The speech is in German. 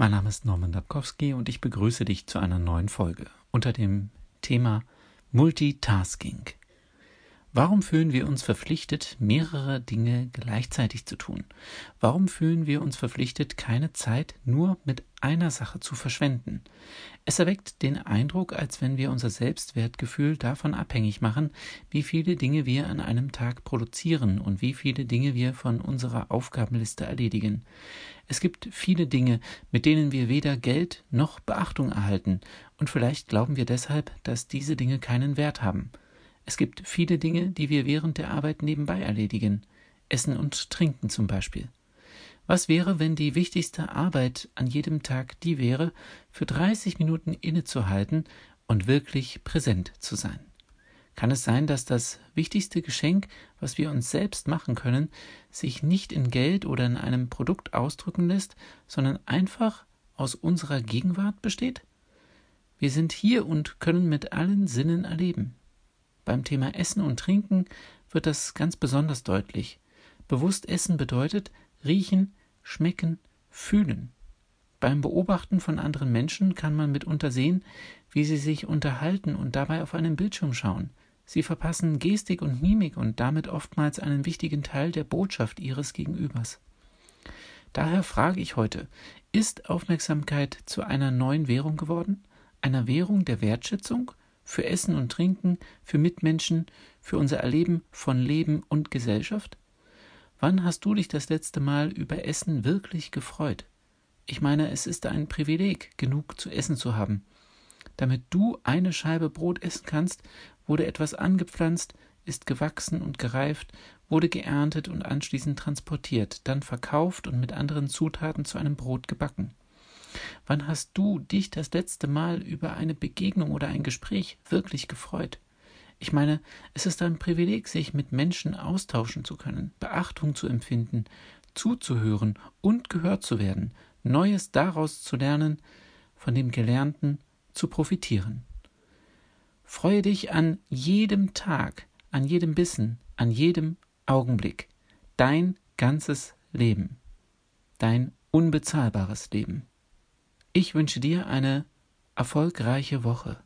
Mein Name ist Norman Dabkowski und ich begrüße dich zu einer neuen Folge unter dem Thema Multitasking. Warum fühlen wir uns verpflichtet, mehrere Dinge gleichzeitig zu tun? Warum fühlen wir uns verpflichtet, keine Zeit nur mit einer Sache zu verschwenden? Es erweckt den Eindruck, als wenn wir unser Selbstwertgefühl davon abhängig machen, wie viele Dinge wir an einem Tag produzieren und wie viele Dinge wir von unserer Aufgabenliste erledigen. Es gibt viele Dinge, mit denen wir weder Geld noch Beachtung erhalten, und vielleicht glauben wir deshalb, dass diese Dinge keinen Wert haben. Es gibt viele Dinge, die wir während der Arbeit nebenbei erledigen. Essen und Trinken zum Beispiel. Was wäre, wenn die wichtigste Arbeit an jedem Tag die wäre, für 30 Minuten innezuhalten und wirklich präsent zu sein? Kann es sein, dass das wichtigste Geschenk, was wir uns selbst machen können, sich nicht in Geld oder in einem Produkt ausdrücken lässt, sondern einfach aus unserer Gegenwart besteht? Wir sind hier und können mit allen Sinnen erleben. Beim Thema Essen und Trinken wird das ganz besonders deutlich. Bewusst essen bedeutet riechen, schmecken, fühlen. Beim Beobachten von anderen Menschen kann man mitunter sehen, wie sie sich unterhalten und dabei auf einen Bildschirm schauen. Sie verpassen Gestik und Mimik und damit oftmals einen wichtigen Teil der Botschaft ihres Gegenübers. Daher frage ich heute, ist Aufmerksamkeit zu einer neuen Währung geworden? Einer Währung der Wertschätzung? Für Essen und Trinken, für Mitmenschen, für unser Erleben von Leben und Gesellschaft? Wann hast du dich das letzte Mal über Essen wirklich gefreut? Ich meine, es ist ein Privileg, genug zu essen zu haben. Damit du eine Scheibe Brot essen kannst, wurde etwas angepflanzt, ist gewachsen und gereift, wurde geerntet und anschließend transportiert, dann verkauft und mit anderen Zutaten zu einem Brot gebacken. Wann hast du dich das letzte Mal über eine Begegnung oder ein Gespräch wirklich gefreut? Ich meine, es ist ein Privileg, sich mit Menschen austauschen zu können, Beachtung zu empfinden, zuzuhören und gehört zu werden, Neues daraus zu lernen, von dem Gelernten zu profitieren. Freue dich an jedem Tag, an jedem Bissen, an jedem Augenblick. Dein ganzes Leben. Dein unbezahlbares Leben. Ich wünsche dir eine erfolgreiche Woche.